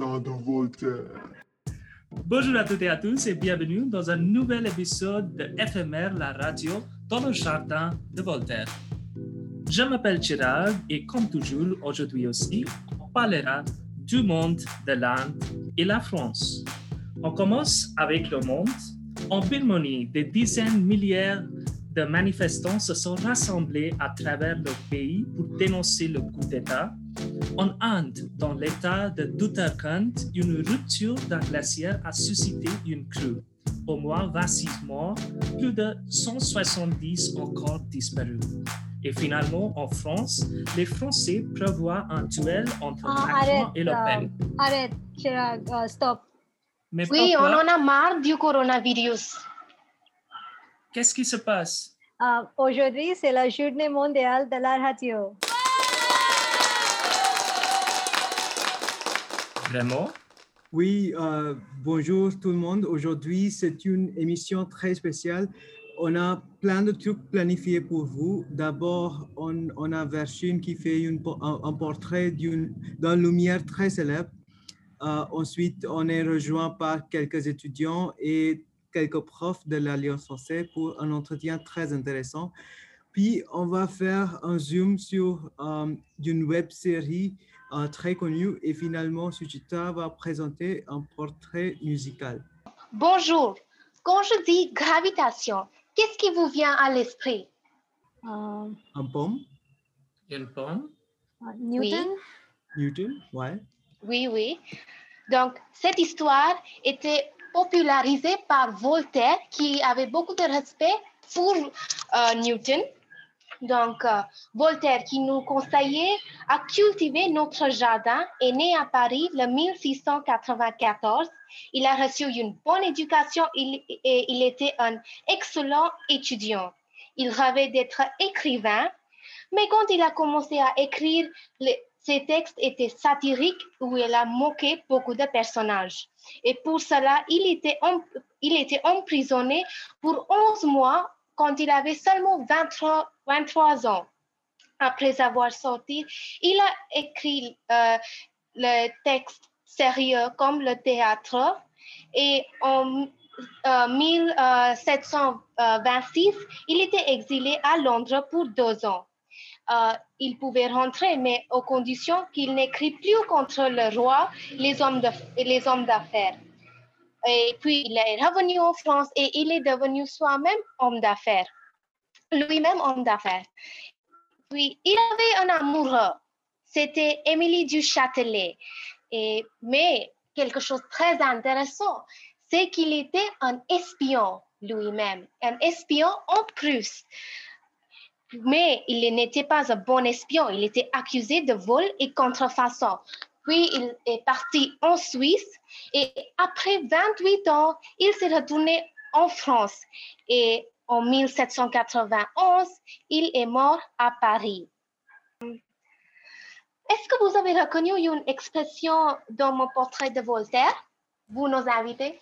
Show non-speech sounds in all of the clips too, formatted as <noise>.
jardin de Voltaire. Bonjour à toutes et à tous et bienvenue dans un nouvel épisode de FMR, la radio, dans le jardin de Voltaire. Je m'appelle Chirag et comme toujours, aujourd'hui aussi, on parlera du monde de l'Inde et la France. On commence avec le monde. En Birmanie, des dizaines, milliers de manifestants se sont rassemblés à travers le pays pour dénoncer le coup d'État. En Inde, dans l'État de Uttarakhand, une rupture d'un glaciaire a suscité une crue. Au moins 26 morts, plus de 170 encore disparus. Et finalement, en France, les Français prévoient un duel entre Ah, Macron arrête, et Le Pen. euh, arrête, Chirag, euh, stop. Mais Oui, on en a marre du coronavirus. Qu'est-ce qui se passe? Euh, Aujourd'hui, c'est la journée mondiale de la radio. Vraiment? Oui, euh, bonjour tout le monde. Aujourd'hui, c'est une émission très spéciale. On a plein de trucs planifiés pour vous. D'abord, on, a Verchine qui fait un, portrait d'une d'un lumière très célèbre. Euh, ensuite, on est rejoint par quelques étudiants et quelques profs de l'Alliance française pour un entretien très intéressant. Puis, on va faire un zoom sur euh, une web série euh, très connue et finalement, Suchita va présenter un portrait musical. Bonjour. Quand je dis gravitation, qu'est-ce qui vous vient à l'esprit? Euh, Un pomme, Une pomme? Newton, Newton, ouais. Oui, oui. Donc, cette histoire était popularisée par Voltaire, qui avait beaucoup de respect pour euh, Newton. Donc, euh, Voltaire, qui nous conseillait à cultiver notre jardin, est né à Paris le 1694. Il a reçu une bonne éducation et il était un excellent étudiant. Il rêvait d'être écrivain, mais quand il a commencé à écrire, ses textes étaient satiriques où il a moqué beaucoup de personnages. Et pour cela, il était, il était emprisonné pour 11 mois quand il avait seulement 23, 23 ans. Après avoir sorti, il a écrit euh, le texte sérieux comme le théâtre. Et en euh, 1726, il était exilé à Londres pour deux ans. Euh, il pouvait rentrer, mais aux conditions qu'il n'écrit plus contre le roi les hommes d'affaires. Et puis, il est revenu en France et il est devenu soi-même homme d'affaires, lui-même homme d'affaires. Puis, il avait un amoureux, c'était Émilie du Châtelet. Et, mais quelque chose de très intéressant, c'est qu'il était un espion lui-même, un espion en Prusse. Mais il n'était pas un bon espion, il était accusé de vol et contrefaçon. Puis il est parti en Suisse et après 28 ans, il s'est retourné en France. Et en 1791, il est mort à Paris. Est-ce que vous avez reconnu une expression dans mon portrait de Voltaire, vous nos invités?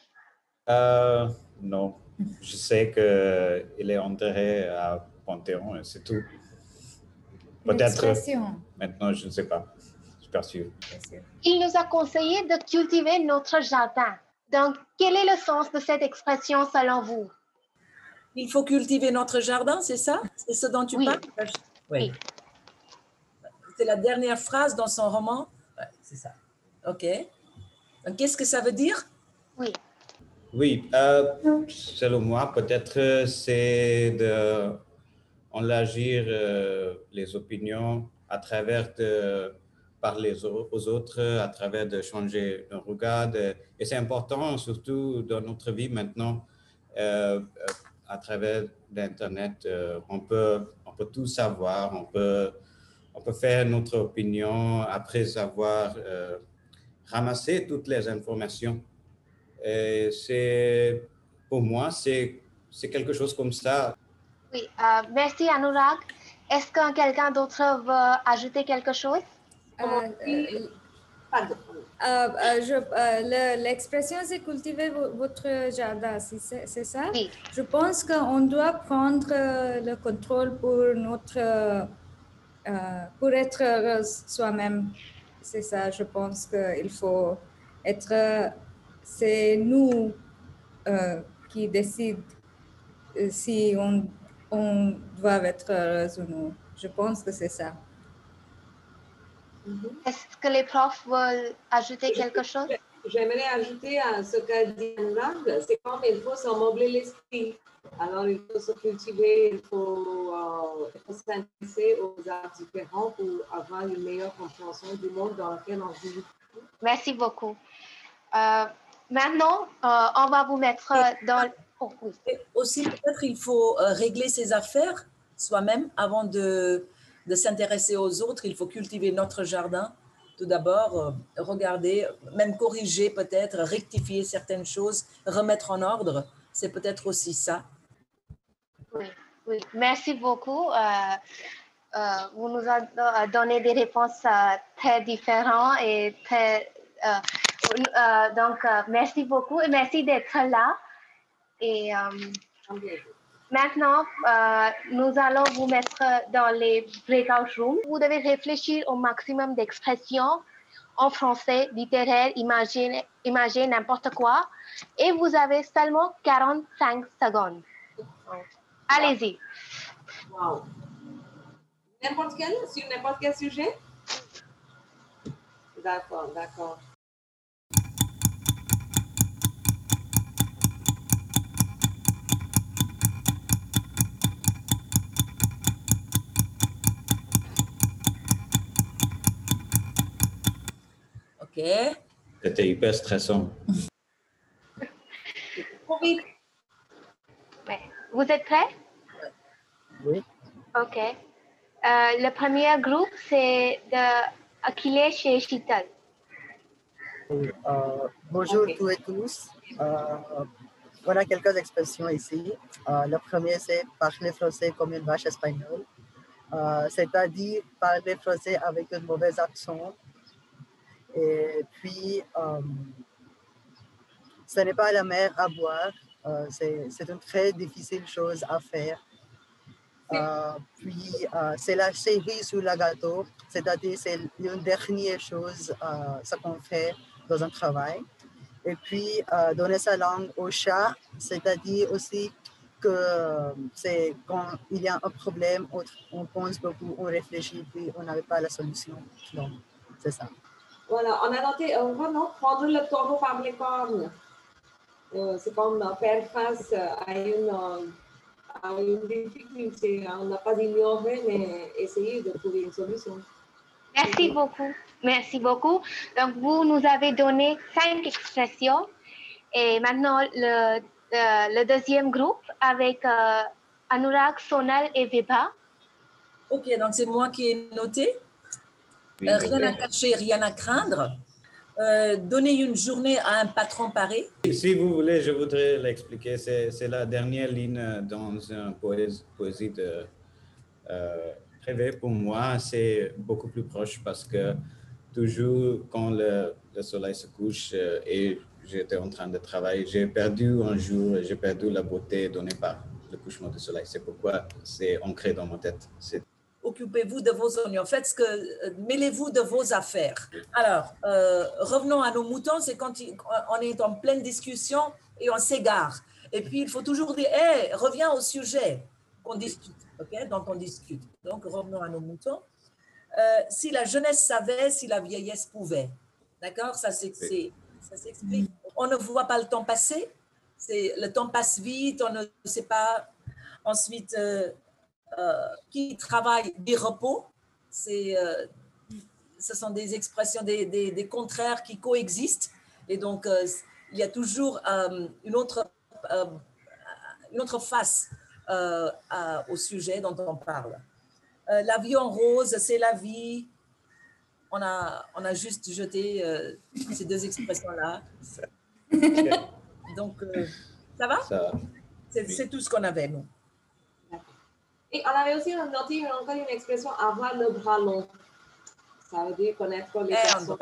Euh, non, je sais qu'il est enterré à Panthéon, et c'est tout. Peut-être maintenant, je ne sais pas. Sûr. bien sûr. Il nous a conseillé de cultiver notre jardin. Donc, quel est le sens de cette expression selon vous? Il faut cultiver notre jardin, c'est ça? C'est ce dont tu Oui. parles? Oui. C'est la dernière phrase dans son roman? Ouais, c'est ça. Ok. Donc, Qu'est-ce que ça veut dire? Oui. Oui, euh, selon moi, peut-être c'est de enlargir euh, les opinions à travers de parler aux, autres, à travers de changer un regard. de- et c'est important, surtout dans notre vie maintenant, euh, à travers l'Internet, euh, on, peut, on peut tout savoir, on peut, on peut faire notre opinion après avoir euh, ramassé toutes les informations. Et c'est, pour moi, c'est, c'est quelque chose comme ça. Oui, merci Anurag. Est-ce que quelqu'un d'autre veut ajouter quelque chose? Pardon. euh, euh, je- le- L'expression, c'est cultiver vo- votre jardin, c'est ça-? Oui. Je pense qu'on doit prendre euh, le contrôle pour notre, euh, euh, pour être soi-même. C'est ça, je pense qu'il faut être, euh, c'est nous qui décident euh, si on, on doit être heureuse ou non. Je pense que c'est ça. Est-ce que les profs veulent ajouter quelque chose? J'aimerais ajouter à ce qu'a dit Anurag, c'est comme il faut se meubler l'esprit. Alors, il faut se cultiver, il faut, euh, il faut s'intéresser aux arts différents pour avoir une meilleure compréhension du monde dans lequel on vit. Merci beaucoup. Euh, maintenant, euh, on va vous mettre dans... Oh, oui. Aussi, peut-être il faut régler ses affaires soi-même avant de, de s'intéresser aux autres. Il faut cultiver notre jardin. Tout d'abord, euh, regarder, même corriger peut-être, rectifier certaines choses, remettre en ordre. C'est peut-être aussi ça. Oui, oui. Merci beaucoup. Euh, euh, vous nous avez donné des réponses très différentes et très. donc, merci beaucoup et merci d'être là. Maintenant, euh, nous allons vous mettre dans les breakout rooms. Vous devez réfléchir au maximum d'expressions en français, littéraire, imaginer, n'importe quoi. Et vous avez seulement 45 secondes. Allez-y. Wow. N'importe quel sujet? D'accord, d'accord. C'était hyper stressant. Vous êtes prêts? Oui. OK. Euh, le premier groupe, c'est de Achille chez Chital. Oui, euh, bonjour Ok. tous et tous. Euh, on a quelques expressions ici. Euh, le premier, c'est parler français comme une vache espagnole, Euh, c'est-à-dire parler français avec un mauvais accent. Et puis, euh, ce n'est pas la mer à boire. Euh, c'est une très difficile chose à faire. Euh, puis, euh, c'est la cerise sur le gâteau, c'est-à-dire c'est une dernière chose, ce qu'on fait dans un travail. Et puis, donner sa langue au chat, c'est-à-dire aussi que c'est quand il y a un problème, on pense beaucoup, on réfléchit, puis on n'avait pas la solution. Donc, c'est ça. Voilà, on a noté, on va non, prendre le taureau par les cornes. Euh, c'est comme euh, faire face à une, euh, à une difficulté. On n'a pas ignoré, mais essayer de trouver une solution. Merci beaucoup. Merci beaucoup. Donc, vous nous avez donné cinq expressions. Et maintenant, le, euh, le deuxième groupe avec euh, Anurag, Sonal et Vibha. OK, donc c'est moi qui ai noté. Oui, Euh, rien à cacher, rien à craindre. Euh, donner une journée à un patron paré. Si vous voulez, je voudrais l'expliquer. C'est la dernière ligne dans un poésie, poésie de euh, Prévet. Pour moi, c'est beaucoup plus proche parce que toujours quand le, le soleil se couche euh, et j'étais en train de travailler, j'ai perdu un jour, j'ai perdu la beauté donnée par le couchement du soleil. C'est pourquoi c'est ancré dans ma tête. Occupez-vous de vos oignons. Faites ce que. euh, Mêlez-vous de vos affaires. Alors, euh, revenons à nos moutons. C'est quand on est en pleine discussion et on s'égare. Et puis, il faut toujours dire Hé, reviens au sujet qu'on discute. OK? Donc, on discute. Donc, revenons à nos moutons. Euh, si la jeunesse savait, si la vieillesse pouvait. D'accord? Ça s'explique. On ne voit pas le temps passer. Le temps passe vite. On ne sait pas. Ensuite, euh, qui travaille des repos. C'est, euh, ce sont des expressions, des, des- des contraires qui coexistent. Et donc, euh, il y a toujours euh, une, autre, euh, une autre face euh, au sujet dont on parle. Euh, la vie en rose, c'est la vie. On a, on a juste jeté euh, ces deux expressions-là. <laughs> Donc, euh, ça va? ça. C'est Oui. c'est tout ce qu'on avait, nous. Et on avait aussi noté encore une expression avoir le bras long. Ça veut dire connaître les personnes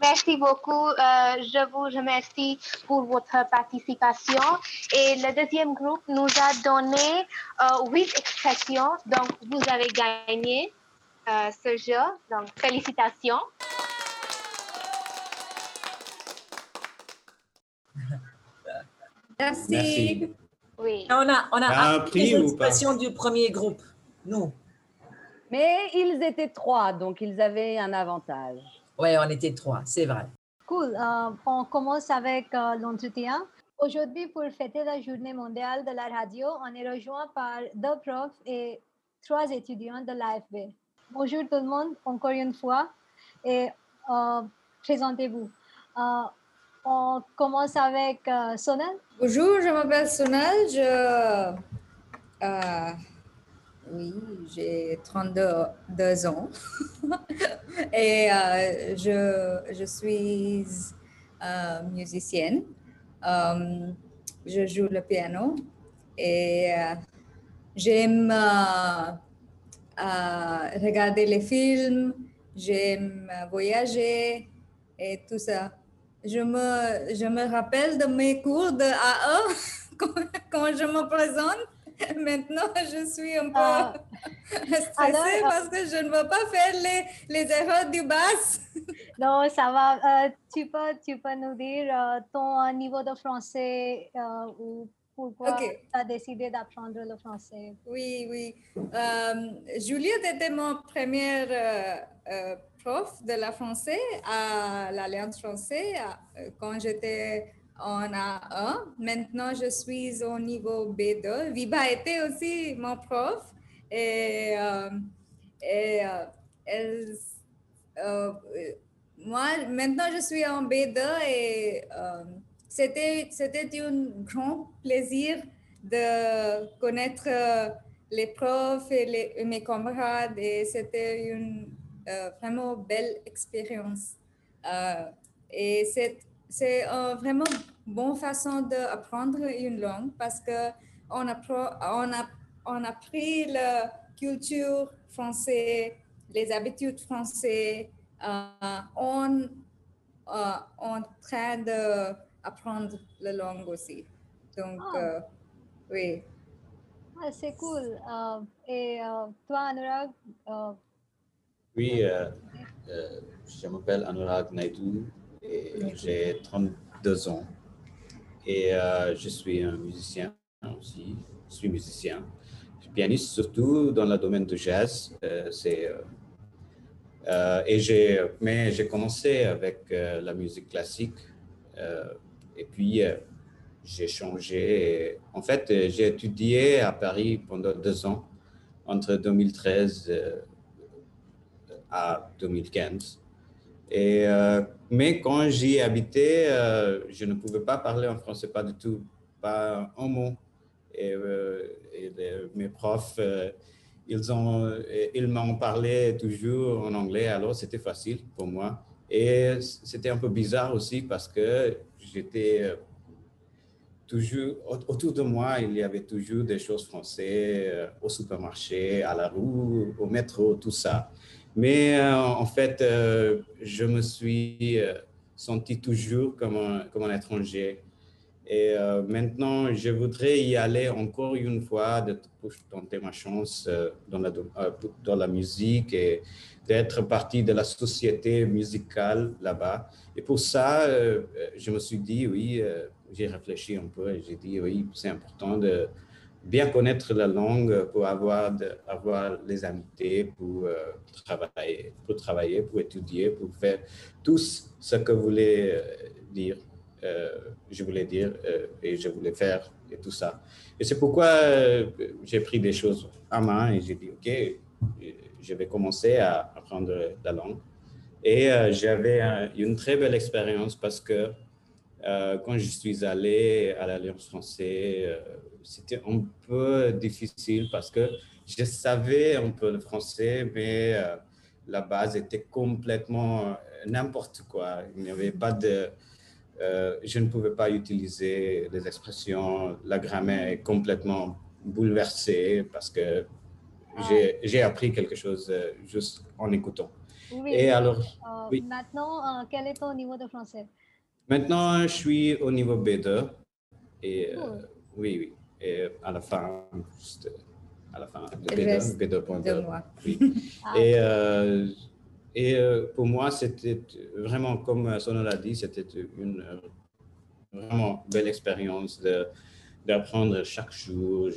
Merci beaucoup. Euh, je vous remercie pour votre participation. Et le deuxième groupe nous a donné euh, huit expressions. Donc, vous avez gagné euh, ce jeu. Donc, félicitations. Merci. Oui. On a, on a Ah, appris pris les ou pas expressions du premier groupe. Nous. Mais ils étaient trois, donc ils avaient un avantage. Oui, on était trois, c'est vrai. Cool. Euh, on commence avec euh, l'entretien. Aujourd'hui, pour fêter la journée mondiale de la radio, on est rejoint par deux profs et trois étudiants de l'AFB. Bonjour tout le monde, encore une fois, et euh, présentez-vous. On commence avec euh, Sonal. Bonjour, je m'appelle Sonal. Je, euh, oui, j'ai 32 deux ans <laughs> et euh, je, je suis musicienne. Je joue le piano et j'aime regarder les films, j'aime voyager et tout ça. Je me, je me rappelle de mes cours de A1 <laughs> quand, quand je me présente. Maintenant, je suis un peu Ah. <laughs> stressée Alors, parce que je ne veux pas faire les, les erreurs du basse. <laughs> Non, ça va. Euh, tu, peux, tu peux nous dire euh, ton euh, niveau de français euh, ou pourquoi tu as décidé d'apprendre le français? Oui, oui. Juliette était mon premier euh, prof de la français à l'Alliance française euh, quand j'étais en A1. Maintenant, je suis au niveau B2. Viva était aussi mon prof et, euh, et euh, elle, moi, maintenant, je suis en B2 et c'était, c'était un grand plaisir de connaître les profs et, les- mes camarades et c'était une vraiment belle expérience. Euh, et c'est, c'est une vraiment bonne façon d'apprendre une langue parce que on on a, on a pris la culture française, les habitudes françaises, euh, on, euh, en train d'apprendre la langue aussi. Donc, Ah. euh, oui. Ah, c'est cool. Euh, et euh, toi, Anurag, euh, Oui, euh, euh, je m'appelle Anurag Naidu et j'ai 32 ans. Et euh, je suis un musicien aussi. Je suis musicien. Je suis pianiste surtout dans le domaine du jazz. C'est, et j'ai, mais j'ai commencé avec la musique classique. Et puis, j'ai changé. Et, en fait, j'ai étudié à Paris pendant deux ans, entre 2013 euh, à 2015. Et, euh, mais quand j'y habitais, euh, je ne pouvais pas parler en français, pas du tout, pas un mot. Et, euh, mes profs, ils ont, ils m'ont parlé toujours en anglais, alors c'était facile pour moi. Et c'était un peu bizarre aussi parce que j'étais toujours au- autour de moi, il y avait toujours des choses françaises au supermarché, à la rue, au métro, tout ça. Mais euh, en fait, euh, je me suis euh, senti toujours comme un, comme un étranger. Et maintenant, je voudrais y aller encore une fois, pour tenter ma chance dans, la, dans la musique et d'être partie de la société musicale là-bas. Et pour ça, je me suis dit, oui, j'ai réfléchi un peu et j'ai dit, oui, c'est important de bien connaître la langue pour avoir, avoir les amitiés, pour, euh, travailler, pour travailler, pour étudier, pour faire tout ce que euh, dire. Euh, je voulais dire et je voulais faire et tout ça. Et c'est pourquoi j'ai pris des choses à main et j'ai dit, OK, je vais commencer à apprendre la langue. Et j'avais un- une très belle expérience parce que euh, quand je suis allé à l'Alliance française, euh, c'était un peu difficile parce que je savais un peu le français, mais euh, la base était complètement n'importe quoi. Il n'y avait pas de... je ne pouvais pas utiliser les expressions, la grammaire est complètement bouleversée parce que j'ai j'ai appris quelque chose juste en écoutant. oui, Et alors, oui. maintenant, quel est ton niveau de français? Maintenant, je suis au niveau B2. Et euh, Cool. oui, oui. Et à la fin, à la fin de Il B2, reste B2.2. deux mois. Oui. Ah, Et, euh, et euh, pour moi, c'était vraiment, comme Sonal a dit, c'était une vraiment belle expérience de, d'apprendre chaque jour.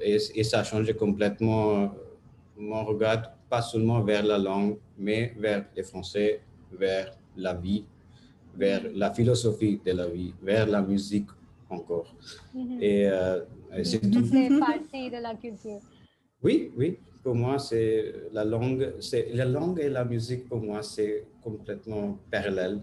et, et, ça a changé complètement mon regard, pas seulement vers la langue, mais vers les Français, vers la vie, vers la philosophie de la vie, vers la musique encore. Mhm. Et, euh, c'est tout. Partie de la culture. Oui, oui. Pour moi, c'est la langue, c'est la langue et la musique. Pour moi, c'est complètement parallèle.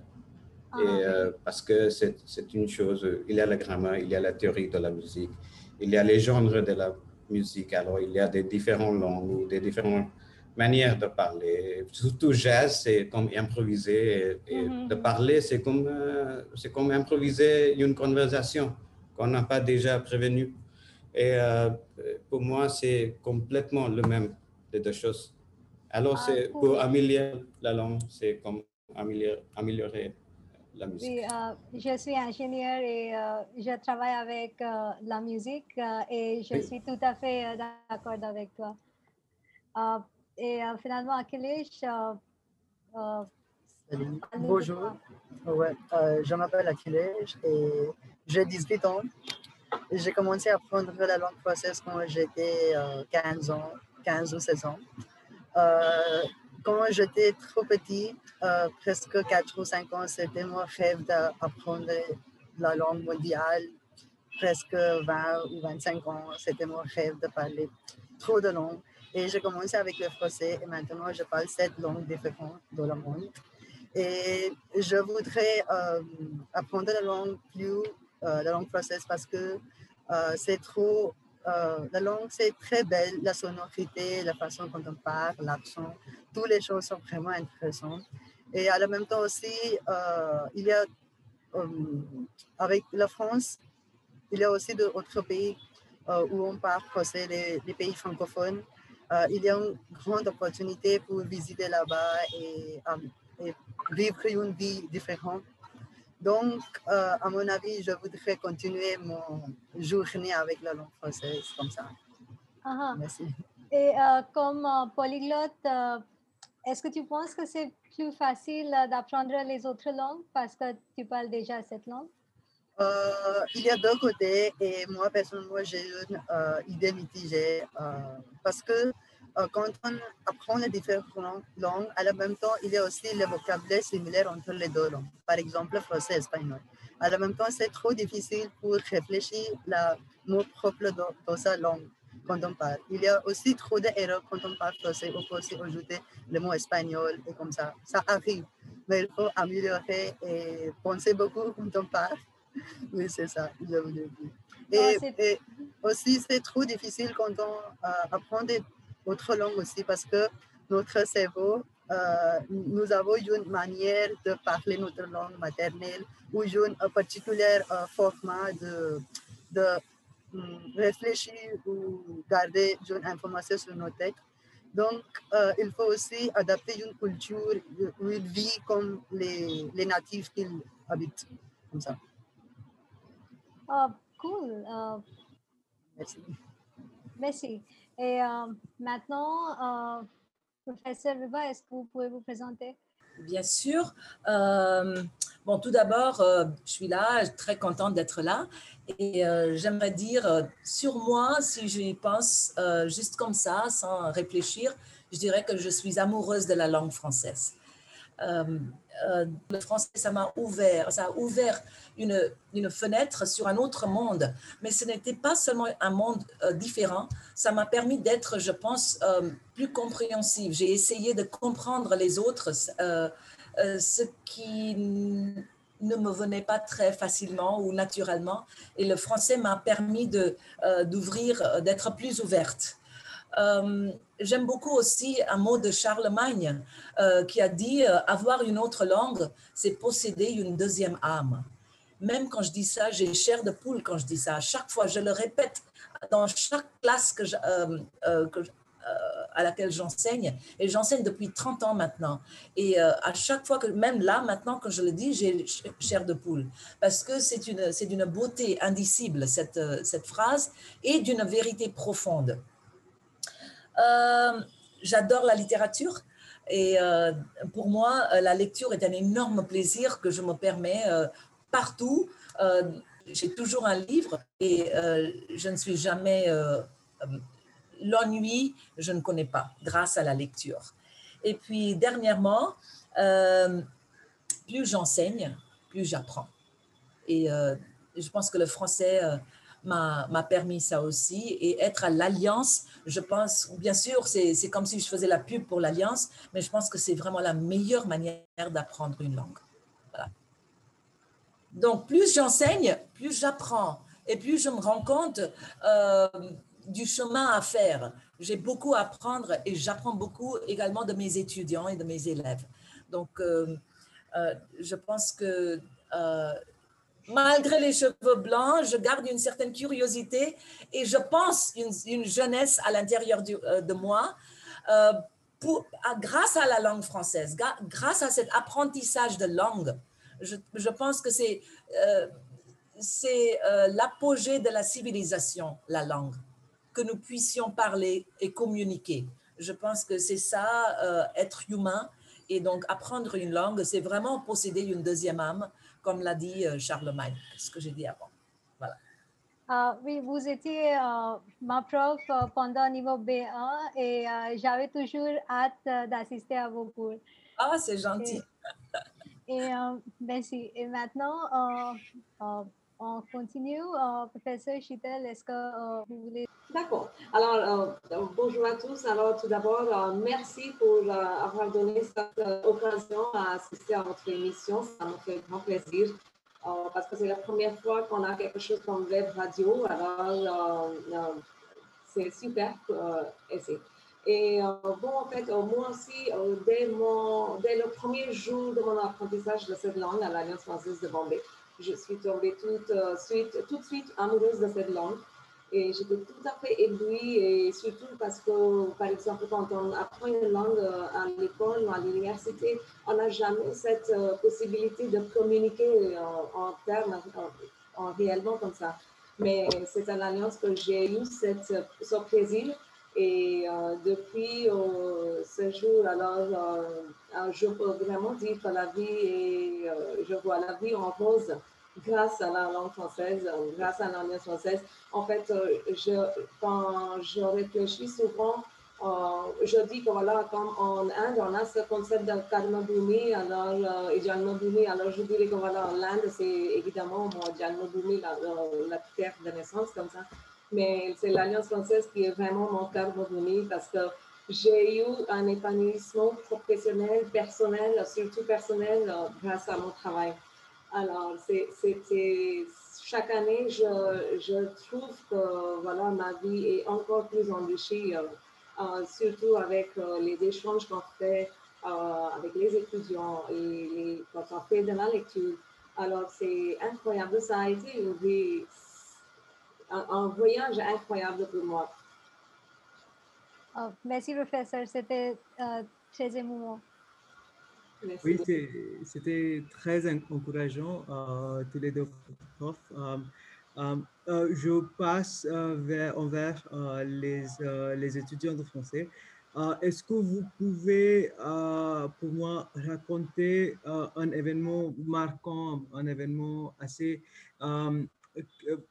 Ah, et, euh, parce que c'est c'est une chose. Il y a la grammaire, il y a la théorie de la musique, il y a les genres de la musique. Alors, il y a des différentes langues ou des différentes manières de parler. Surtout jazz, c'est comme improviser. Et, et Mhm. de parler, c'est comme, euh, c'est comme improviser une conversation qu'on n'a pas déjà prévenue. Et euh, pour moi, c'est complètement le même, les deux choses. Alors, Ah, c'est pour améliorer la langue, c'est comme améliorer, améliorer la musique. Oui, euh, je suis ingénieure et euh, je travaille avec euh, la musique et je Oui. suis tout à fait d'accord avec toi. Euh, et euh, finalement, Akhilesh, euh, euh, Bonjour. Ouais, euh, je m'appelle Akhilesh et j'ai 18 ans. J'ai commencé à apprendre la langue française quand j'étais euh, 15 ans, 15 ou 16 ans. Euh, quand j'étais trop petit, euh, presque 4 ou 5 ans, c'était mon rêve d'apprendre la langue mondiale. Presque 20 ou 25 ans, c'était mon rêve de parler trop de langues. Et j'ai commencé avec le français et maintenant je parle sept langues différentes dans le monde. Et je voudrais euh, apprendre la langue plus, euh, la langue française parce que euh, c'est trop, la langue c'est très belle, la sonorité, la façon dont on parle, l'accent, toutes les choses sont vraiment intéressantes. Et en même temps aussi, il y a, avec la France, il y a aussi d'autres pays où on parle français, les pays francophones. Euh, il y a une grande opportunité pour visiter là-bas et, euh, et vivre une vie différente. Donc, euh, à mon avis, je voudrais continuer mon journée avec la langue française comme ça. Ah, ah. Merci. Et comme polyglotte, est-ce que tu penses que c'est plus facile d'apprendre les autres langues parce que tu parles déjà cette langue? Euh, il y a deux côtés et moi personnellement j'ai une euh, idée mitigée euh, parce que quand on apprend les différentes langues, à la même temps il y a aussi le vocabulaire similaire entre les deux langues. Par exemple français et espagnol. À la même temps c'est trop difficile pour réfléchir la mot propre dans sa langue quand on parle. Il y a aussi trop d'erreurs quand on parle français. On peut aussi ajouter le mot espagnol et comme ça. Ça arrive, mais il faut améliorer et penser beaucoup quand on parle. <laughs> Oui, c'est ça, je voulais dire. Et, c'est- et aussi, c'est trop difficile quand on euh, apprend d'autres langues aussi parce que notre cerveau, euh, nous avons une manière de parler notre langue maternelle ou une un particulier euh, format de, de hum, réfléchir ou garder une information sur nos têtes. Donc, euh, il faut aussi adapter une culture où ils vivent comme les, les natifs qu'ils habitent. Comme ça. Ah, cool. euh, Merci. merci. Et euh, maintenant, euh, professeur Ruba, est-ce que vous pouvez vous présenter? Bien sûr. Euh, bon, tout d'abord, euh, je suis là, très contente d'être là. Et euh, j'aimerais dire sur moi, si j'y pense euh, juste comme ça, sans réfléchir, je dirais que je suis amoureuse de la langue française. Euh, euh, le français, ça m'a ouvert, ça a ouvert une, fenêtre sur un autre monde. Mais ce n'était pas seulement un monde euh, différent, ça m'a permis d'être, je pense, plus compréhensive. J'ai essayé de comprendre les autres, ce qui ne me venait pas très facilement ou naturellement. Et le français m'a permis d'ouvrir, d'être plus ouverte. Euh, J'aime beaucoup aussi un mot de Charlemagne euh, qui a dit euh, avoir une autre langue, c'est posséder une deuxième âme. Même quand je dis ça, j'ai chair de poule quand je dis ça. À chaque fois, je le répète dans chaque classe que que à laquelle j'enseigne. Et j'enseigne depuis 30 ans maintenant. Et à chaque fois que, même là, maintenant, quand je le dis, j'ai ch- chair de poule. Parce que c'est une- c'est d'une beauté indicible, cette phrase, et d'une vérité profonde. Euh, J'adore la littérature. Et euh, pour moi, euh, la lecture est un énorme plaisir que je me permets partout, j'ai toujours un livre et je ne suis jamais... L'ennui, je ne connais pas grâce à la lecture. Et puis, dernièrement, plus j'enseigne, plus j'apprends. Et je pense que le français m'a permis ça aussi. Et être à l'Alliance, je pense, bien sûr, c'est comme si je faisais la pub pour l'Alliance, mais je pense que c'est vraiment la meilleure manière d'apprendre une langue. Voilà. Donc, plus j'enseigne, plus j'apprends. Et plus je me rends compte euh, du chemin à faire. J'ai beaucoup à apprendre et j'apprends beaucoup également de mes étudiants et de mes élèves. Donc, euh, euh, je pense que malgré les cheveux blancs, je garde une certaine curiosité et je pense une, une jeunesse à l'intérieur euh, de moi. euh, grâce à la langue française, grâce à cet apprentissage de langue, je, pense que c'est euh, l'apogée de la civilisation, la langue, que nous puissions parler et communiquer. Je pense que c'est ça, être humain. Et donc, apprendre une langue, c'est vraiment posséder une deuxième âme, comme l'a dit euh, Charlemagne, ce que j'ai dit avant. Voilà. Ah, oui, vous étiez euh, ma prof euh, pendant niveau B1 et j'avais toujours hâte d'assister à vos cours. Ah, c'est gentil. Et <laughs> euh, merci. Et maintenant, on continue. Euh, professeur Chitel, est-ce que euh, vous voulez? D'accord. Alors, euh, bonjour à tous. Alors, tout d'abord, merci pour avoir donné cette occasion à assister à votre émission. Ça me fait grand plaisir parce que c'est la première fois qu'on a quelque chose comme web radio. Alors, c'est super. et c'est- et bon, en fait, moi aussi, dès, mon, dès le premier jour de mon apprentissage de cette langue à l'Alliance française de Bombay, je suis tombée toute, euh, suite, tout de suite amoureuse de cette langue. Et j'étais tout à fait éblouie, et surtout parce que, par exemple, quand on apprend une langue euh, à l'école ou à l'université, on n'a jamais cette euh, possibilité de communiquer euh, en termes, en, en réellement comme ça. Mais c'est à l'Alliance que j'ai eu cette, ce plaisir. Et depuis ce jour, alors, je peux vraiment dire que la vie est, je vois la vie en rose grâce à la langue française, euh, grâce à l'Alliance française. En fait, euh, je, quand je réfléchis souvent, euh, je dis que voilà, comme en Inde, on a ce concept de karma bhumi, alors, euh, et janma bhumi, alors je dirais que voilà, l'Inde, c'est évidemment mon janma bhumi, la, la- terre de naissance, comme ça. Mais c'est l'Alliance française qui est vraiment mon karma bhumi parce que j'ai eu un épanouissement professionnel, personnel, surtout personnel, grâce à mon travail. Alors, c'est- chaque année, je, trouve que voilà, ma vie est encore plus enrichie, euh, euh, surtout avec euh, les échanges qu'on fait avec les étudiants les, quand on fait de la lecture. Alors, c'est incroyable. Ça a été un, voyage incroyable pour moi. Euh, Merci, professeur. C'était très émouvant. Oui, c'était très en- encourageant, euh, tous les deux profs. Euh, euh, je passe vers, envers les, les étudiants de français. Est-ce que vous pouvez, pour moi, raconter un événement marquant, un événement assez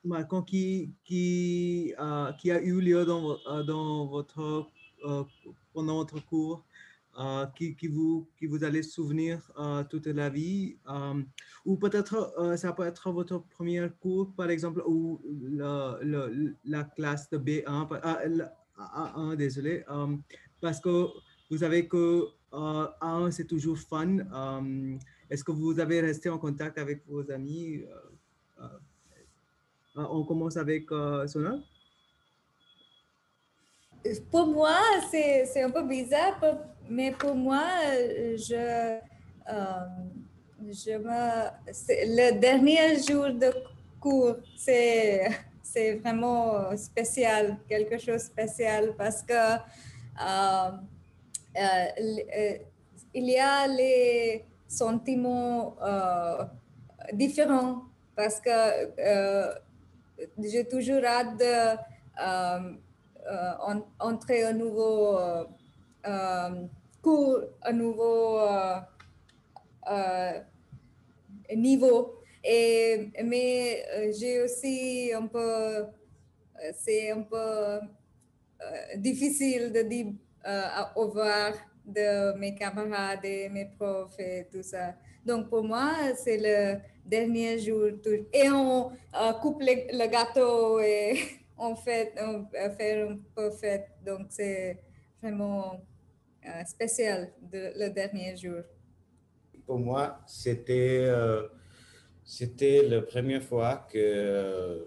marquant qui, qui, qui a eu lieu dans, dans votre, pendant votre cours? Euh, qui, vous, qui vous allez souvenir euh, toute la vie. euh, ou peut-être ça peut être votre premier cours, par exemple, ou le- la classe de B1, par- ah, la- A1, désolé, parce que vous savez que euh, A1, c'est toujours fun. Est-ce que vous avez resté en contact avec vos amis? on commence avec Sonal. Pour moi, c'est un peu bizarre, mais pour moi, euh, je, euh, je me, le dernier jour de cours, c'est c'est vraiment spécial, quelque chose de spécial parce que euh, il y a les sentiments différents parce que j'ai toujours hâte de euh, en- entrer un nouveau cours, un nouveau euh, euh, niveau. Et, mais euh, j'ai aussi un peu, c'est un peu difficile de dire au revoir de mes camarades et mes profs et tout ça. Donc pour moi, c'est le dernier jour. Et on coupe le, gâteau et <laughs> on fait, on fait un peu fête. Donc c'est vraiment spécial de, le dernier jour. Pour moi, c'était c'était la première fois que euh,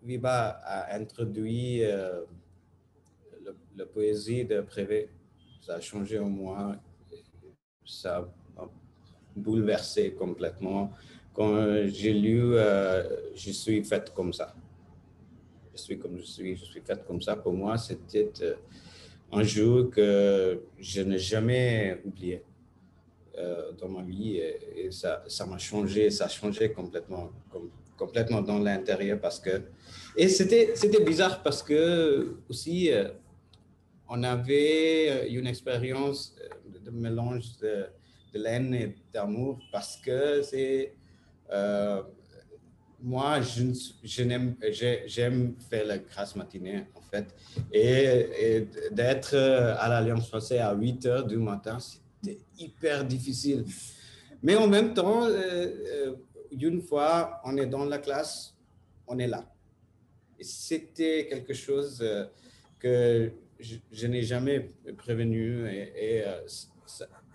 Viva a introduit euh, la poésie de Prévé. Ça a changé en moi, ça a bouleversé complètement. Quand j'ai lu euh, Je suis faite comme ça, je suis comme je suis, je suis faite comme ça, pour moi, c'était un jour que je n'ai jamais oublié. Euh, dans ma vie et, ça, ça m'a changé, ça a changé complètement, complètement dans l'intérieur parce que et c'était bizarre parce que aussi euh, on avait une expérience de mélange de, de haine et d'amour parce que c'est euh, moi, j'aime faire la grâce matinée, en fait. Et, d'être à l'Alliance française à 8 heures du matin, c'était hyper difficile. Mais en même temps, euh, euh, une fois on est dans la classe, on est là. C'était quelque chose euh, que je, n'ai jamais prévenu et,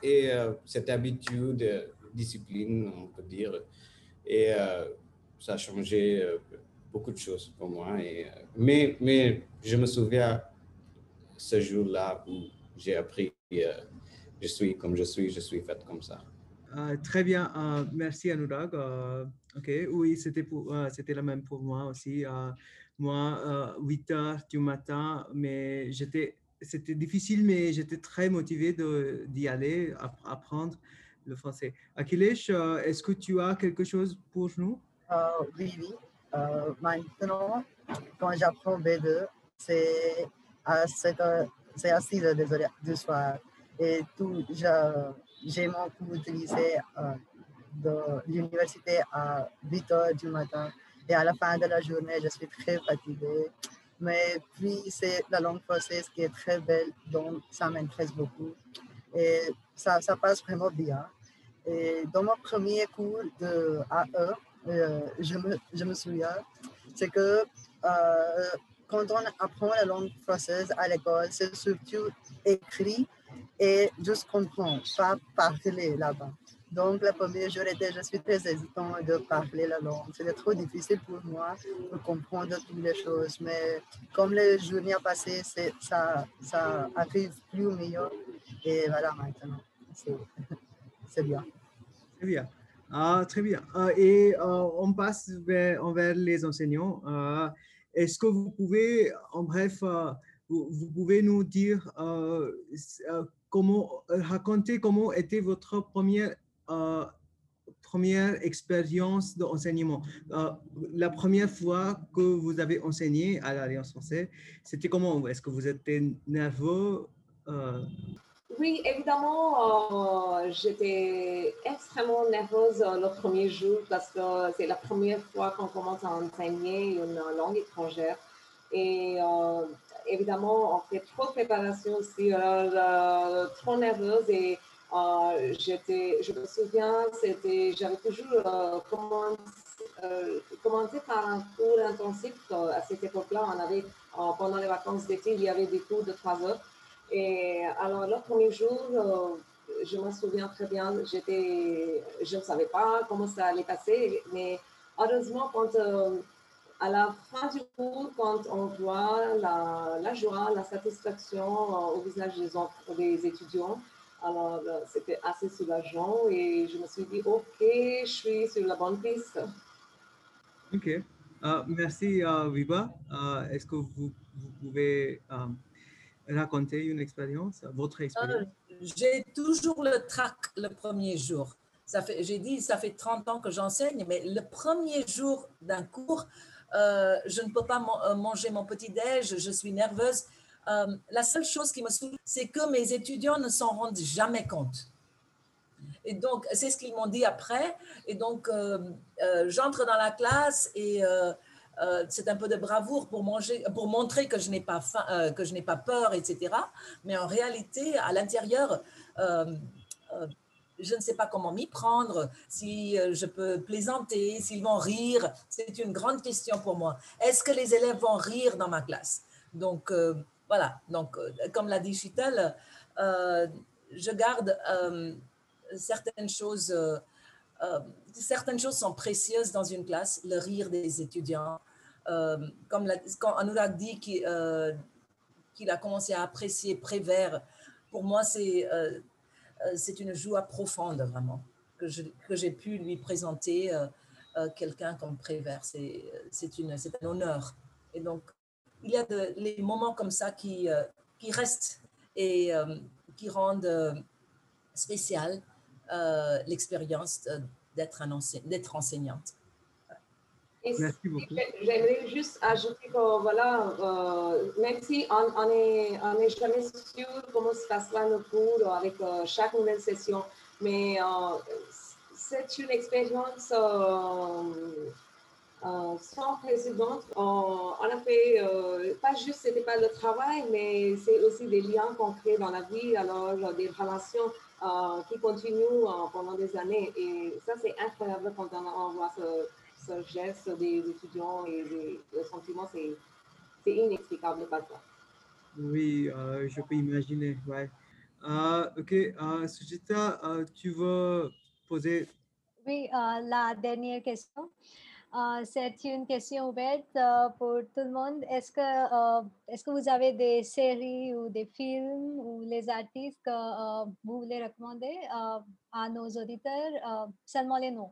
et, cette habitude, discipline, on peut dire, et ça a changé beaucoup de choses pour moi. Et, mais, je me souviens ce jour-là où j'ai appris je suis comme je suis, je suis faite comme ça. Euh, très bien, euh, merci Anurag. Euh, oui, c'était la même pour moi aussi. moi, 8 heures du matin, mais c'était difficile, mais j'étais très motivé d'y aller, apprendre le français. Akhilesh, est-ce que tu as quelque chose pour nous? Oui, oui. maintenant, quand j'apprends B2, c'est à, c'est à 6 heures du soir et tout, j'ai mon cours utilisé euh, de l'université à 8 heures du matin. Et à la fin de la journée, je suis très fatiguée. Mais puis, c'est la langue française qui est très belle, donc ça m'intéresse beaucoup. Et ça, ça passe vraiment bien. Et dans mon premier cours de AE, euh, je, me, je me souviens, c'est que euh, quand on apprend la langue française à l'école, c'est surtout écrit et juste comprendre, pas parler là-bas. Donc, le premier jour je suis très hésitant de parler la langue. C'était trop difficile pour moi de comprendre toutes les choses. Mais comme les journées passées, ça, ça arrive plus ou mieux. Et voilà, maintenant, c'est <laughs> bien. Très bien. Ah, très bien. Ah, et euh, on passe vers, les enseignants. Ah, est-ce que vous pouvez, en bref, euh, vous, pouvez nous dire euh, comment, euh, raconter comment était votre première, euh, première expérience d'enseignement? Euh, la première fois que vous avez enseigné à l'Alliance française, c'était comment? Est-ce que vous étiez nerveux? Oui, évidemment, j'étais extrêmement nerveuse le premier jour parce que c'est la première fois qu'on commence à enseigner une langue étrangère. Et évidemment, on fait trop de préparation aussi, euh, trop nerveuse et euh, j'étais, je me souviens, j'avais toujours euh, commencé, par un cours intensif. à cette époque-là, on avait, pendant les vacances d'été, il y avait des cours de trois heures. Et alors, le premier jour, je me souviens très bien, j'étais, je ne savais pas comment ça allait passer, mais heureusement, quand à la fin du cours, quand on voit la, joie, la satisfaction euh, au visage des, étudiants, alors euh, c'était assez soulageant et je me suis dit, OK, je suis sur la bonne piste. OK. Merci, Viva. Est-ce que vous pouvez raconter une expérience, votre expérience? J'ai toujours le trac le premier jour. J'ai dit, ça fait 30 ans que j'enseigne, mais le premier jour d'un cours, euh, je ne peux pas euh, manger mon petit-déj, je suis nerveuse. Euh, la seule chose qui me saoule, c'est que mes étudiants ne s'en rendent jamais compte. Et donc, c'est ce qu'ils m'ont dit après. Et donc, j'entre dans la classe et c'est un peu de bravoure pour, manger, pour montrer que je n'ai pas n'ai pas peur, etc. Mais en réalité, à l'intérieur, je ne sais pas comment m'y prendre, si euh, je peux plaisanter, s'ils vont rire. C'est une grande question pour moi. Est-ce que les élèves vont rire dans ma classe? Donc, euh, voilà. Donc, euh, comme l'a dit Chital, je garde certaines choses. Certaines choses sont précieuses dans une classe, le rire des étudiants. comme quand Anurag dit qu'il a commencé à apprécier Prévert, pour moi, c'est euh, une joie profonde, vraiment, que, j'ai pu lui présenter euh, euh, quelqu'un comme Prévert. C'est un honneur. Et donc, il y a des moments comme ça qui, qui restent et qui rendent spécial l'expérience d'être enseignante. Merci beaucoup. J'aimerais juste ajouter que, voilà, euh, même si on n'est on jamais sûr comment se passera nos cours avec euh, chaque nouvelle session, mais euh, c'est une expérience sans précédent. On, a fait, pas juste, c'était pas le travail, mais c'est aussi des liens qu'on crée dans la vie, alors des relations qui continuent pendant des années. Et ça, c'est incroyable quand on, voit ce ce geste des étudiants et des, le sentiment, c'est inexplicable parfois. Oui, euh, je peux imaginer. Ouais. Euh, ok, euh, Sujita, euh, tu veux poser? Oui, euh, la dernière question. C'est une question ouverte pour tout le monde. Est-ce que, est-ce que vous avez des séries ou des films ou les artistes que vous voulez recommander à nos auditeurs? seulement les noms?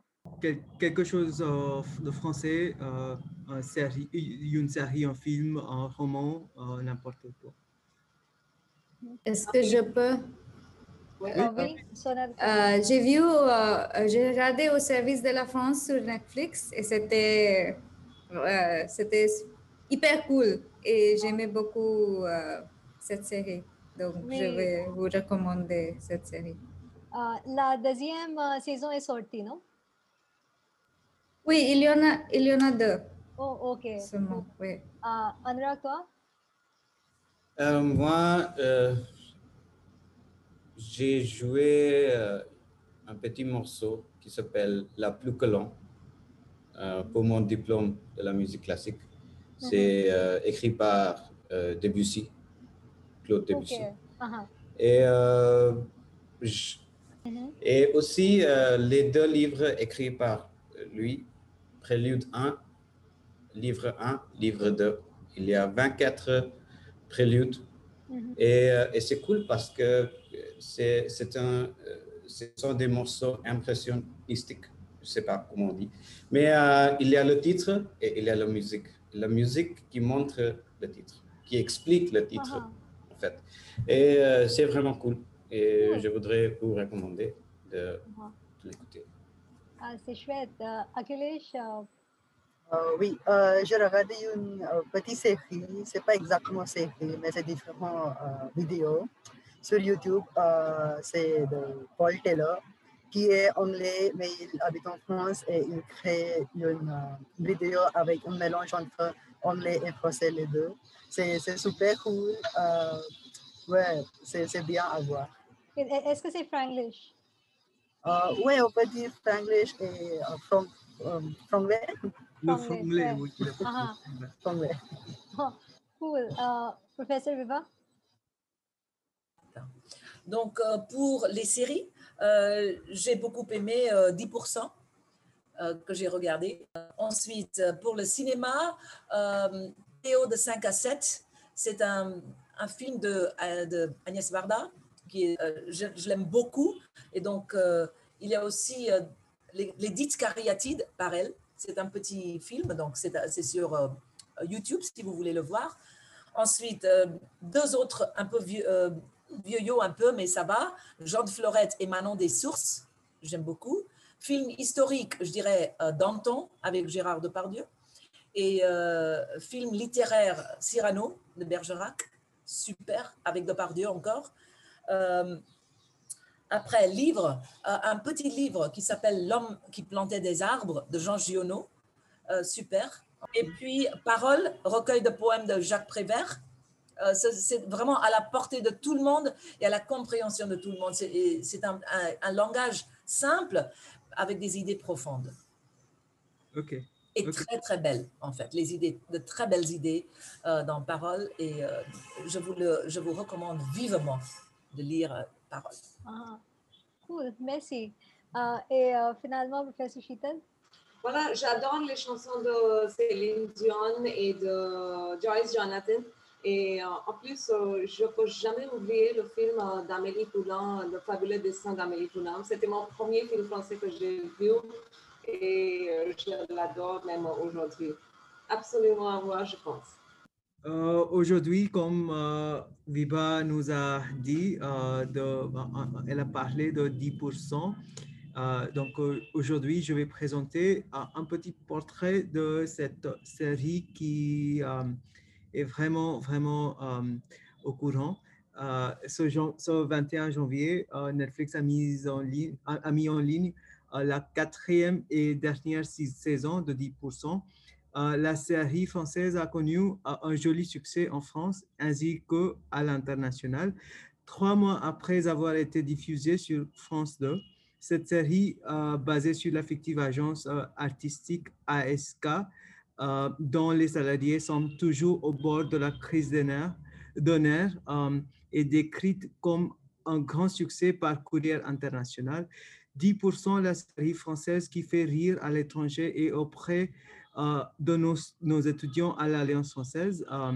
Quelque chose euh, de français, euh, une, série, une série, un film, un roman, euh, n'importe quoi. Est-ce que je peux? Oui, j'ai vu, j'ai regardé au service de la France sur Netflix et c'était, c'était hyper cool et j'aimais beaucoup cette série. Donc, je vais vous recommander cette série. la deuxième saison est sortie, non? Oui, il y en a, il y en a deux. Oh, ok. Seulement, oui. Uh, toi? Euh, moi, euh, j'ai joué euh, un petit morceau qui s'appelle La plus que long pour mon diplôme de la musique classique. C'est mhm. écrit par Debussy, Claude Debussy. Uh-huh. Et, mhm. et aussi les deux livres écrits par lui, prélude 1, livre 1, livre 2. Il y a 24 préludes. Mhm. Et, euh, et c'est cool parce que c'est un, euh, ce sont des morceaux impressionistiques, je ne sais pas comment on dit. Mais euh, il y a le titre et il y a la musique. La musique qui montre le titre, qui explique le titre, en fait. Et c'est vraiment cool. Et je voudrais vous recommander de l'écouter. Ah, c'est chouette. Euh, Akhilesh euh, euh, Oui, j'ai regardé une petite série. C'est pas exactement série, mais c'est différentes vidéos sur YouTube. c'est de Paul Taylor, qui est anglais, mais il habite en France et il crée une vidéo avec un mélange entre anglais et français, les deux. C'est super cool. ouais, c'est bien à voir. Est-ce que c'est franglish? Oui, on peut dire franglish et uh, from, um, franglais. Le franglais, oui. Franglais. Oh, cool. Uh, Professeur Viva? Donc, euh, pour les séries, euh, j'ai beaucoup aimé euh, 10% euh, que j'ai regardé. Ensuite, pour le cinéma, euh, Théo de 5 à 7, c'est un, un, film de, de Agnès Varda euh, je, l'aime beaucoup. Et donc, euh, il y a aussi euh, les, dites cariatides par elle. C'est un petit film, donc c'est sur YouTube si vous voulez le voir. Ensuite, deux autres un peu vieux, vieux un peu, mais ça va. Jean de Florette et Manon des Sources, j'aime beaucoup. Film historique, je dirais Danton avec Gérard Depardieu. Et film littéraire Cyrano de Bergerac, super, avec Depardieu encore. Après, livre, euh, un petit livre qui s'appelle L'homme qui plantait des arbres de Jean Giono. Euh, super. Et puis, Parole, recueil de poèmes de Jacques Prévert. Euh, c'est vraiment à la portée de tout le monde et à la compréhension de tout le monde. C'est un, un- un langage simple avec des idées profondes Ok. et très très belles en fait. Les idées, de très belles idées dans Parole et je, vous le, je vous recommande vivement de lire Parole. Ah, cool, merci. Euh, et euh, finalement, professeur Sheetal, Voilà, j'adore les chansons de Céline Dion et de Joyce Jonathan. Et euh, en plus, euh, je ne peux jamais oublier le film euh, d'Amélie Poulain, Le fabuleux destin d'Amélie Poulain. C'était mon premier film français que j'ai vu et euh, je l'adore même aujourd'hui. Absolument à voir, je pense. Euh, Aujourd'hui, comme euh, Viva nous a dit, euh, euh, elle a parlé de 10%. Euh, donc aujourd'hui, je vais présenter un petit portrait de cette série qui est vraiment, vraiment au courant. Ce, jan- ce 21 janvier, Netflix a mis en ligne, la quatrième et dernière saison de 10%. Euh, la série française a connu un joli succès en France ainsi qu'à l'international. Trois mois après avoir été diffusée sur France 2, cette série euh, basée sur la fictive agence euh, artistique ASK, dont les salariés sont toujours au bord de la crise euh, est décrite comme un grand succès par Courrier International. 10% la série française qui fait rire à l'étranger et auprès de nos, étudiants à l'Alliance française. Euh,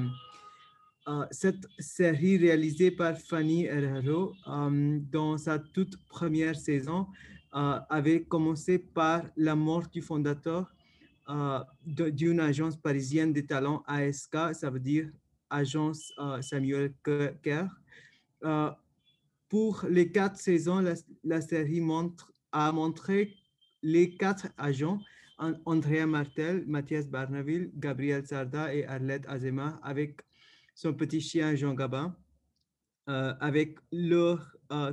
euh, cette série réalisée par Fanny Herrero euh, dans sa toute première saison euh, avait commencé par la mort du fondateur euh, d'une agence parisienne de talents ASK, ça veut dire Agence euh, Samuel Ke- Kerr. Euh, pour les quatre saisons, la, série a montré les quatre agents, Andrea Martel, Mathias Barneville, Gabriel Sarda et Arlette Azema, avec son petit chien Jean Gabin, euh, avec leurs euh,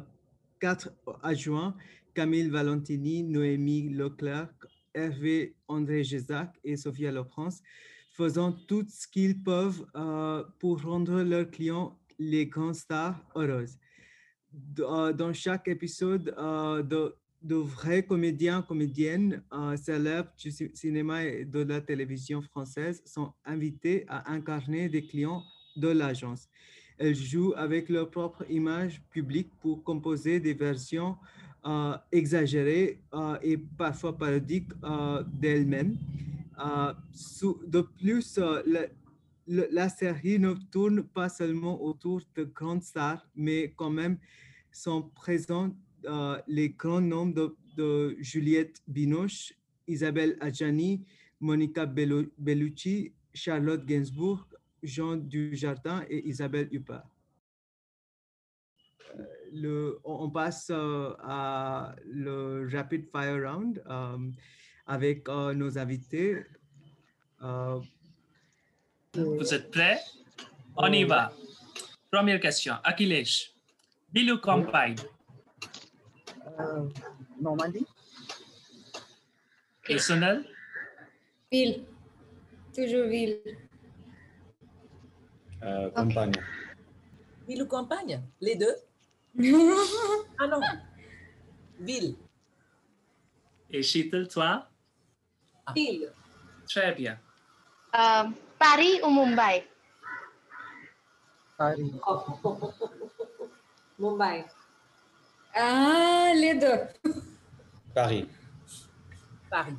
quatre adjoints, Camille Valentini, Noémie Leclerc, Hervé André Gézac et Sophia Laurence, faisant tout ce qu'ils peuvent euh, pour rendre leurs clients les grandes stars heureuses. Dans chaque épisode, de, de vrais comédiens, comédiennes euh, célèbres du ci- cinéma et de la télévision française sont invités à incarner des clients de l'agence. Elles jouent avec leur propre image publique pour composer des versions euh, exagérées euh, et parfois parodiques d'elles-mêmes. De plus, la, la série ne tourne pas seulement autour de grandes stars, mais quand même sont présents euh, les grands noms de, Juliette Binoche, Isabelle Adjani, Monica Bellu- Bellucci, Charlotte Gainsbourg, Jean Dujardin et Isabelle Huppert. Euh, le- on passe euh, à le Rapid Fire Round avec nos invités. Vous êtes prêts? On y va. Première question. Akhilesh, campagne? Euh, Normandie, Et Sonal? Ville. Toujours ville. Euh, campagne. Ville ou campagne? Les deux? <laughs> Ah non Ville. Et Sheetal, toi? Ville. Très bien. Euh, Paris ou Mumbai? Paris, <laughs> Mumbai. Ah, les deux. Paris. Paris.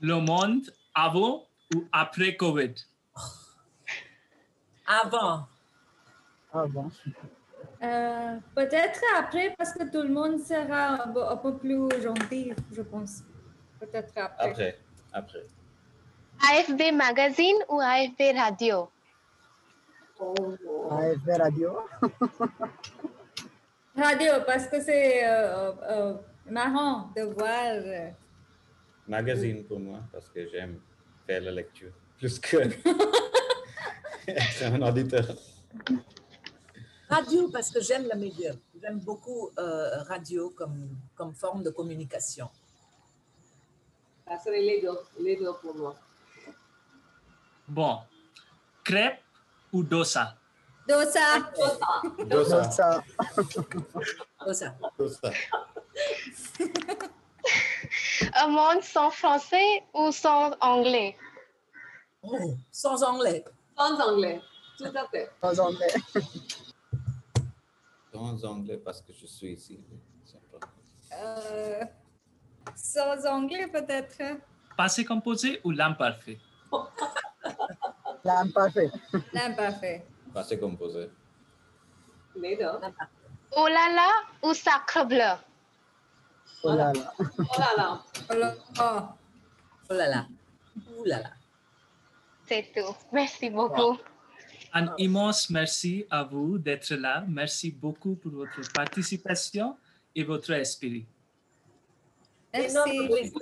Le monde avant ou après COVID? Avant. bon, Euh, Peut-être après, parce que tout le monde sera un peu, un peu plus gentil, je pense. Peut-être après. Après. Après. AFB Magazine ou AFB Radio? Oh, AFB Radio, <laughs> Radio, parce que c'est euh, euh, marrant de voir. euh, Magazine pour moi, parce que j'aime faire la lecture plus que <laughs> être un auditeur. Radio parce que j'aime la média. j'aime beaucoup euh, radio comme, comme forme de communication. Ça serait les deux, les deux pour moi. Bon, crêpe ou dosa? Dosa. Dosa. Ça, Dosa. Dosa. Un monde sans français ou sans anglais? Oh, sans anglais. Sans anglais, tout à fait. en anglais. Dans anglais parce que je suis ici. Euh, sans anglais peut-être. Passé composé ou l'imparfait? L'imparfait. L'imparfait. Passé composé. Les deux. Oh là là ou sacre bleu? Oh là là. Oh là là. Oh là- oh. Oh là là. Ouh là là. C'est tout. Merci beaucoup. Un immense merci à vous d'être là. Merci beaucoup pour votre participation et votre esprit. Merci. Merci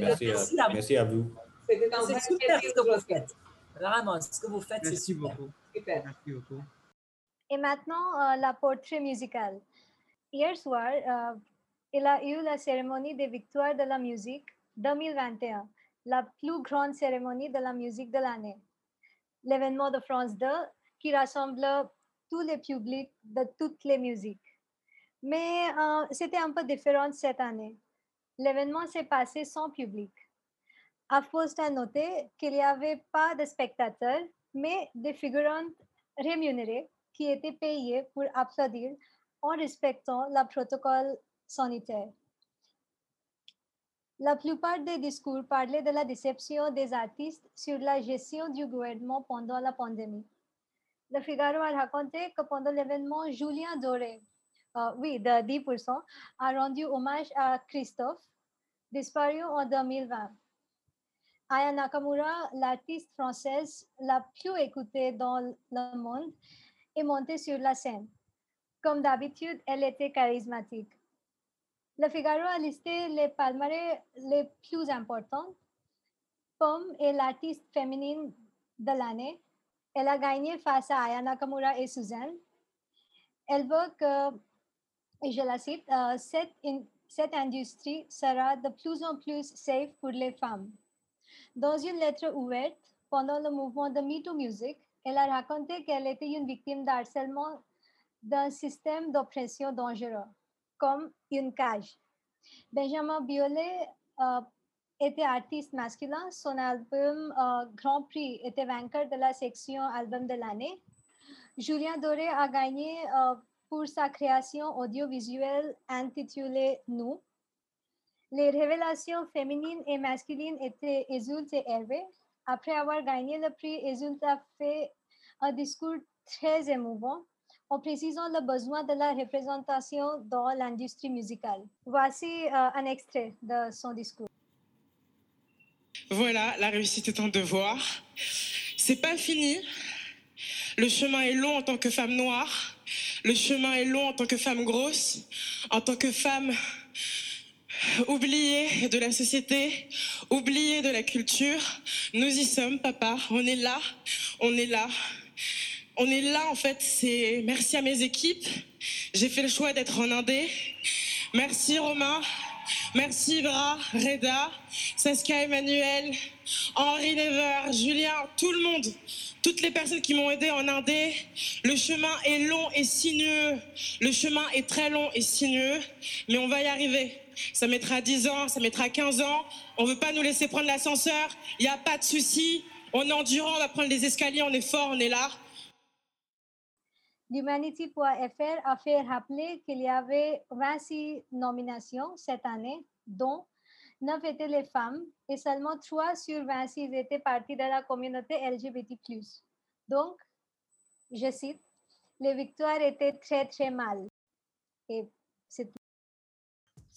Merci à, vous. merci à vous. C'était un super plaisir ce que vous faites. Vraiment, ce que vous faites, c'est Merci super. beaucoup. Super. Merci beaucoup. Et maintenant, euh, la portrait musicale. Hier soir, euh, il a eu la cérémonie des victoires de la musique 2021, la plus grande cérémonie de la musique de l'année. L'événement de France 2 qui rassemble tous les publics de toutes les musiques. Mais euh, c'était un peu différent cette année. L'événement s'est passé sans public. À force à noter qu'il n'y avait pas de spectateurs, mais des figurants rémunérés qui étaient payés pour applaudir en respectant le protocole sanitaire. La plupart des discours parlaient de la déception des artistes sur la gestion du gouvernement pendant la pandémie. Le Figaro a raconté que pendant l'événement, Julien Doré, euh, oui, de 10%, a rendu hommage à Christophe, disparu en 2020. Aya Nakamura, l'artiste française la plus écoutée dans le monde, est montée sur la scène. Comme d'habitude, elle était charismatique. Le Figaro a listé les palmarès les plus importants. Pomme est l'artiste féminine de l'année. Elle a gagné face à Aya Nakamura et Suzanne. Elle veut que, et je la cite, euh, cette, cette industrie sera de plus en plus safe pour les femmes. Dans une lettre ouverte pendant le mouvement de MeToo Music, elle a raconté qu'elle était une victime d'harcèlement d'un système d'oppression dangereux, comme une cage. Benjamin Biolay euh, était artiste masculin. Son album euh, Grand Prix était vainqueur de la section album de l'année. Julien Doré a gagné euh, pour sa création audiovisuelle intitulée Nous. Les révélations féminines et masculines étaient Ezulte et Hervé. Après avoir gagné le prix, Ezulte a fait un discours très émouvant en précisant le besoin de la représentation dans l'industrie musicale. Voici euh, un extrait de son discours. Voilà, la réussite est un devoir. C'est pas fini. Le chemin est long en tant que femme noire. Le chemin est long en tant que femme grosse, en tant que femme oubliée de la société, oubliée de la culture. Nous y sommes, papa. On est là. On est là. On est là, en fait. C'est merci à mes équipes. J'ai fait le choix d'être en Indé. Merci Romain. Merci Ivra, Reda, Saskia Emmanuel, Henri Never, Julien, tout le monde, toutes les personnes qui m'ont aidé en Indé. Le chemin est long et sinueux. Le chemin est très long et sinueux, mais on va y arriver. Ça mettra 10 ans, ça mettra 15 ans. On veut pas nous laisser prendre l'ascenseur. Il n'y a pas de souci. On est endurant, on va prendre les escaliers, on est fort, on est là. L'Humanity.fr a fait rappeler qu'il y avait 26 nominations cette année, dont 9 étaient les femmes et seulement 3 sur 26 étaient partie de la communauté LGBT. Donc, je cite, les victoires étaient très très mal. Et c'est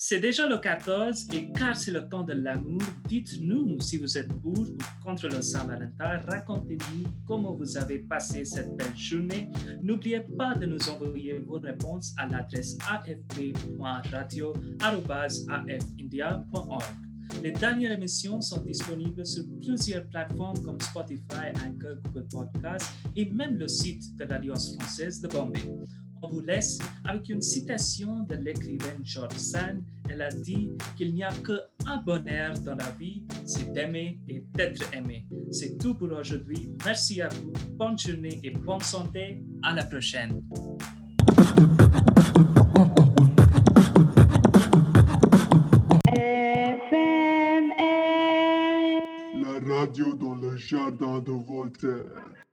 C'est déjà le 14 et car c'est le temps de l'amour, dites-nous si vous êtes pour ou contre le Saint-Valentin. Racontez-nous comment vous avez passé cette belle journée. N'oubliez pas de nous envoyer vos réponses à l'adresse afp.radio.afindia.org. Les dernières émissions sont disponibles sur plusieurs plateformes comme Spotify, Anchor, Google Podcasts et même le site de l'Alliance française de Bombay. On vous laisse avec une citation de l'écrivaine George Sand. Elle a dit qu'il n'y a qu'un bonheur dans la vie, c'est d'aimer et d'être aimé. C'est tout pour aujourd'hui. Merci à vous. Bonne journée et bonne santé. À la prochaine. La radio dans le jardin de Voltaire.